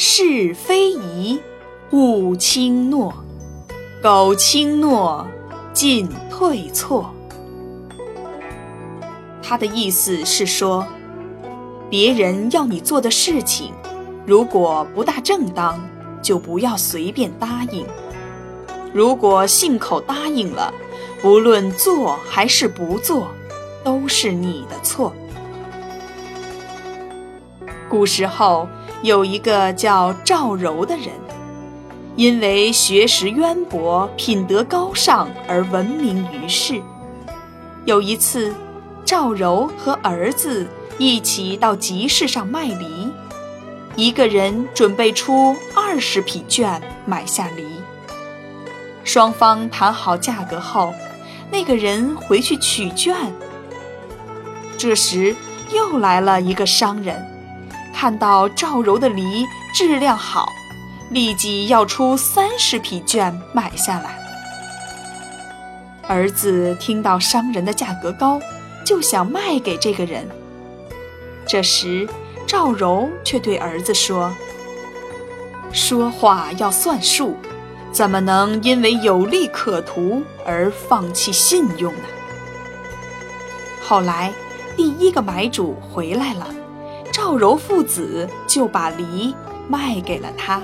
是非宜，勿轻诺。苟轻诺，进退错。他的意思是说，别人要你做的事情，如果不大正当，就不要随便答应；如果信口答应了，不论做还是不做，都是你的错。古时候有一个叫赵柔的人。因为学识渊博、品德高尚而闻名于世。有一次，赵柔和儿子一起到集市上卖梨，一个人准备出二十匹绢买下梨。双方谈好价格后，那个人回去取绢。这时，又来了一个商人，看到赵柔的梨质量好。立即要出三十匹绢买下来。儿子听到商人的价格高，就想卖给这个人。这时，赵柔却对儿子说：“说话要算数，怎么能因为有利可图而放弃信用呢？”后来，第一个买主回来了，赵柔父子就把梨卖给了他。